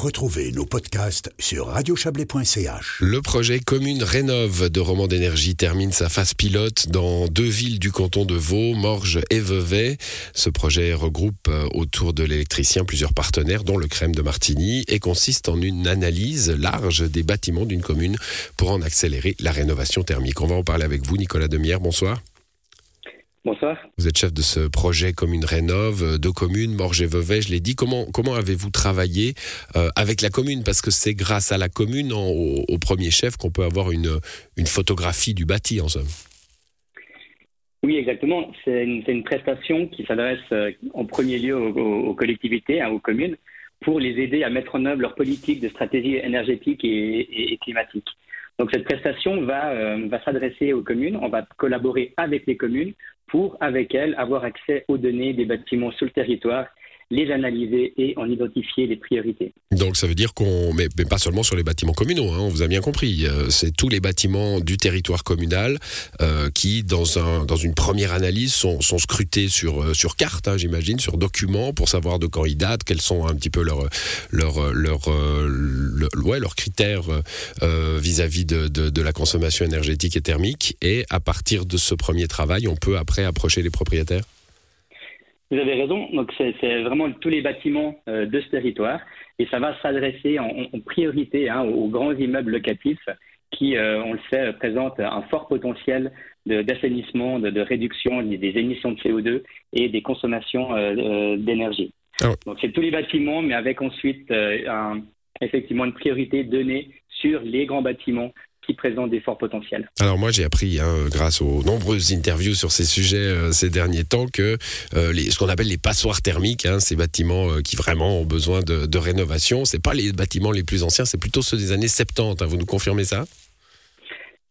Retrouvez nos podcasts sur radiochablais.ch. Le projet Commune Rénove de Roman d'énergie termine sa phase pilote dans deux villes du canton de Vaud, Morges et Vevey. Ce projet regroupe euh, autour de l'électricien plusieurs partenaires, dont le Crème de Martigny, et consiste en une analyse large des bâtiments d'une commune pour en accélérer la rénovation thermique. On va en parler avec vous, Nicolas Demière. Bonsoir. Bonsoir. Vous êtes chef de ce projet Commune Rénove, euh, deux communes, Morges et Vevey, je l'ai dit. Comment, comment avez-vous travaillé euh, avec la commune? Parce que c'est grâce à la commune, au, premier chef, qu'on peut avoir une, une photographie du bâti, en somme. Oui, exactement. C'est une, prestation qui s'adresse euh, en premier lieu aux, collectivités, hein, aux communes, pour les aider à mettre en œuvre leur politique de stratégie énergétique et, climatique. Donc cette prestation va, va s'adresser aux communes, on va collaborer avec les communes pour, avec elles, avoir accès aux données des bâtiments sur le territoire les analyser et en identifier les priorités. Donc ça veut dire qu'on, mais, pas seulement sur les bâtiments communaux, hein, on vous a bien compris, euh, c'est tous les bâtiments du territoire communal euh, qui, dans, un, dans une première analyse, sont, scrutés sur, euh, sur carte, hein, j'imagine, sur documents, pour savoir de quand ils datent, quels sont un petit peu leurs leur, ouais, leurs critères vis-à-vis de, de la consommation énergétique et thermique. Et à partir de ce premier travail, on peut après approcher les propriétaires? Vous avez raison. Donc, c'est vraiment tous les bâtiments euh, de ce territoire. Et ça va s'adresser en, priorité hein, aux, grands immeubles locatifs qui, euh, on le sait, présentent un fort potentiel d'assainissement, de, de, réduction des, émissions de CO2 et des consommations euh, d'énergie. Ah Donc, c'est tous les bâtiments, mais avec ensuite un, effectivement une priorité donnée sur les grands bâtiments qui présentent des forts potentiels. Alors moi j'ai appris, hein, grâce aux nombreuses interviews sur ces sujets euh, ces derniers temps, que euh, les, ce qu'on appelle les passoires thermiques, hein, ces bâtiments euh, qui vraiment ont besoin de, de rénovation, c'est pas les bâtiments les plus anciens, c'est plutôt ceux des années 70. Hein. vous nous confirmez ça?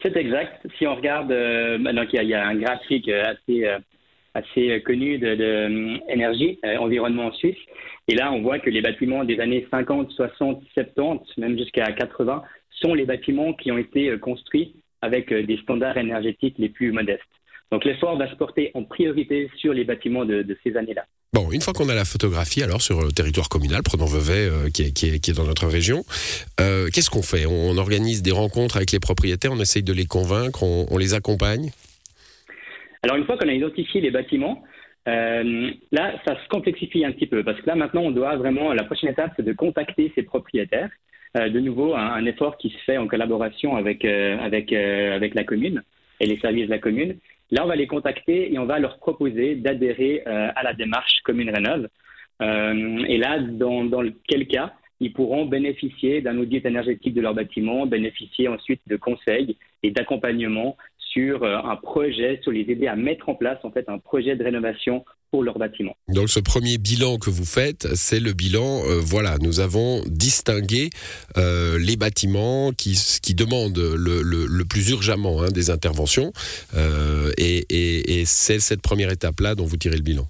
C'est exact. Si on regarde, donc il y, a un graphique assez assez connu de, de énergie, environnement en Suisse. Et là, on voit que les bâtiments des années 50, 60, 70, même jusqu'à 80, sont les bâtiments qui ont été euh, construits avec euh, des standards énergétiques les plus modestes. Donc l'effort va se porter en priorité sur les bâtiments de, ces années-là. Bon, une fois qu'on a la photographie, alors sur le territoire communal, prenons Vevey, euh, qui, est, qui, est, dans notre région, qu'est-ce qu'on fait? On, organise des rencontres avec les propriétaires, on essaye de les convaincre, on, les accompagne? Alors une fois qu'on a identifié les bâtiments, là, ça se complexifie un petit peu, parce que là, maintenant, on doit vraiment, la prochaine étape, c'est de contacter ces propriétaires de nouveau un, effort qui se fait en collaboration avec, euh, avec, euh, avec la commune et les services de la commune. Là, on va les contacter et on va leur proposer d'adhérer à la démarche Commune Rénove. et là, dans, dans quel cas ils pourront bénéficier d'un audit énergétique de leur bâtiment, bénéficier ensuite de conseils et d'accompagnement sur un projet, sur les aider à mettre en place en fait un projet de rénovation pour leur bâtiment. Donc ce premier bilan que vous faites, c'est le bilan, euh, voilà, nous avons distingué euh, les bâtiments qui, qui demandent le, le, plus urgemment hein, des interventions, euh, et, et, et c'est cette première étape-là dont vous tirez le bilan.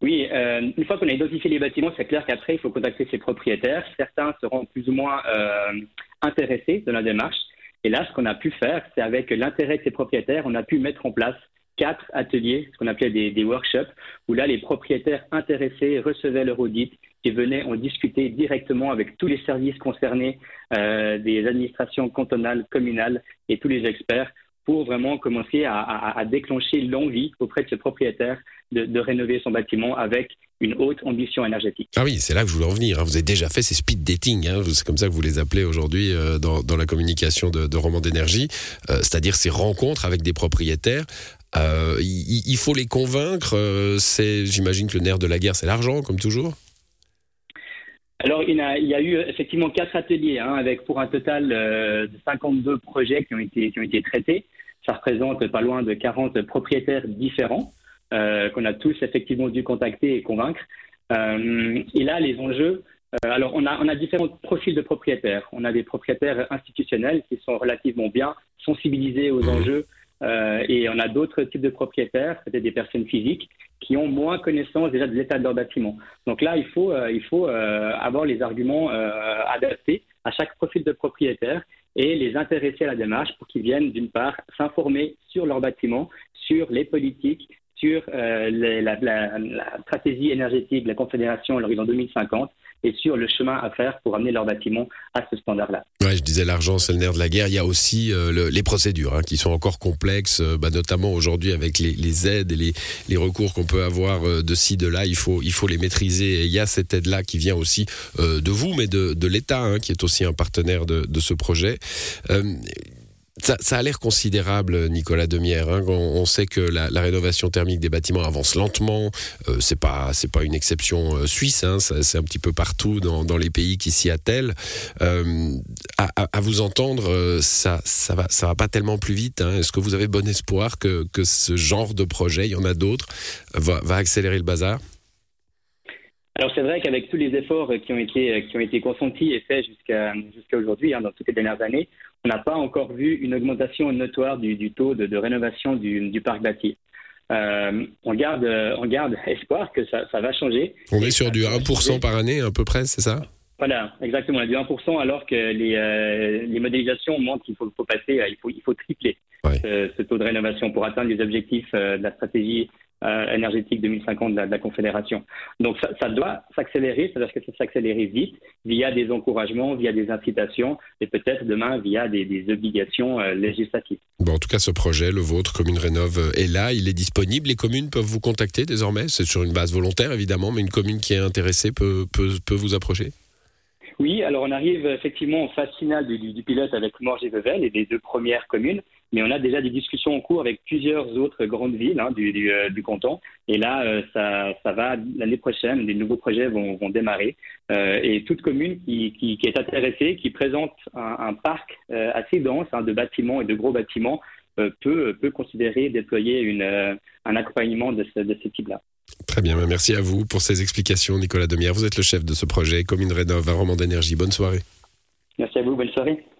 Oui, une fois qu'on a identifié les bâtiments, c'est clair qu'après, il faut contacter ses propriétaires. Certains seront plus ou moins intéressés de la démarche. Et là, ce qu'on a pu faire, c'est avec l'intérêt de ces propriétaires, on a pu mettre en place quatre ateliers, ce qu'on appelait des, workshops, où là, les propriétaires intéressés recevaient leur audit et venaient en discuter directement avec tous les services concernés, euh, des administrations cantonales, communales et tous les experts pour vraiment commencer à, déclencher l'envie auprès de ce propriétaire de, rénover son bâtiment avec une haute ambition énergétique. Ah oui, c'est là que je voulais en venir. Hein. Vous avez déjà fait ces speed dating, hein. c'est comme ça que vous les appelez aujourd'hui euh, dans, la communication de, de Roman d'énergie, euh, c'est-à-dire ces rencontres avec des propriétaires euh, il, faut les convaincre. C'est, j'imagine que le nerf de la guerre, c'est l'argent, comme toujours. Alors, il, y a eu effectivement quatre ateliers, hein, avec pour un total de 52 projets qui ont été qui ont été traités. Ça représente pas loin de 40 propriétaires différents qu'on a tous effectivement dû contacter et convaincre. et là, les enjeux. alors, on a différents profils de propriétaires. On a des propriétaires institutionnels qui sont relativement bien sensibilisés aux enjeux euh, et on a d'autres types de propriétaires, peut-être des personnes physiques, qui ont moins connaissance déjà de l'état de leur bâtiment. Donc là, il faut, euh, il faut euh, avoir les arguments adaptés à chaque profil de propriétaire et les intéresser à la démarche pour qu'ils viennent d'une part s'informer sur leur bâtiment, sur les politiques, sur la, la, la, stratégie énergétique de la Confédération à l'horizon 2050 et sur le chemin à faire pour amener leur bâtiment à ce standard-là. Ouais, je disais l'argent, c'est le nerf de la guerre. Il y a aussi euh, les procédures hein, qui sont encore complexes, euh, bah, notamment aujourd'hui avec les, aides et les, recours qu'on peut avoir euh, de ci, de là. Il faut, les maîtriser. Et il y a cette aide-là qui vient aussi de vous, mais de, l'État, hein, qui est aussi un partenaire de ce projet. Ça, a l'air considérable, Nicolas Demière. Hein. On, sait que la, rénovation thermique des bâtiments avance lentement. Euh, c'est pas c'est pas une exception euh, suisse. Hein. C'est un petit peu partout dans, les pays qui s'y attellent. Euh, à, vous entendre, euh, ça ça va ça va pas tellement plus vite. Hein. Est-ce que vous avez bon espoir que que ce genre de projet, il y en a d'autres, va accélérer le bazar? Alors c'est vrai qu'avec tous les efforts qui ont été qui ont été consentis et faits jusqu'à jusqu'à aujourd'hui, hein, dans toutes les dernières années, on n'a pas encore vu une augmentation notoire du, du taux de, de, rénovation du, du parc bâti. Euh, on garde on garde espoir que ça, ça va changer. On est sur du 1% par année à peu près, c'est ça? Voilà, exactement, du 1%, alors que les, euh, les modélisations montrent qu'il faut, faut, passer, il faut, il faut tripler ouais. ce, ce, taux de rénovation pour atteindre les objectifs euh, de la stratégie euh, énergétique 2050 de la, de la, Confédération. Donc ça, ça doit s'accélérer, c'est-à-dire que ça s'accélérer vite via des encouragements, via des incitations et peut-être demain via des, des obligations euh, législatives. Bon, en tout cas, ce projet, le vôtre, Commune Rénov, est là, il est disponible. Les communes peuvent vous contacter désormais? C'est sur une base volontaire, évidemment, mais une commune qui est intéressée peut, peut, peut vous approcher? Oui, alors on arrive effectivement en phase finale du, du, du pilote avec Morges et Vevel et les deux premières communes, mais on a déjà des discussions en cours avec plusieurs autres grandes villes hein, du, du, euh, du, canton. Et là, euh, ça, ça va l'année prochaine, des nouveaux projets vont, vont démarrer. Euh, et toute commune qui, qui, qui, est intéressée, qui présente un, un parc assez dense hein, de bâtiments et de gros bâtiments, peut, peut considérer déployer une, un accompagnement de ce, de ce type-là. Très bien, merci à vous pour ces explications, Nicolas Demière. Vous êtes le chef de ce projet Commune Rénov, un roman d'énergie. Bonne soirée. Merci à vous, bonne soirée.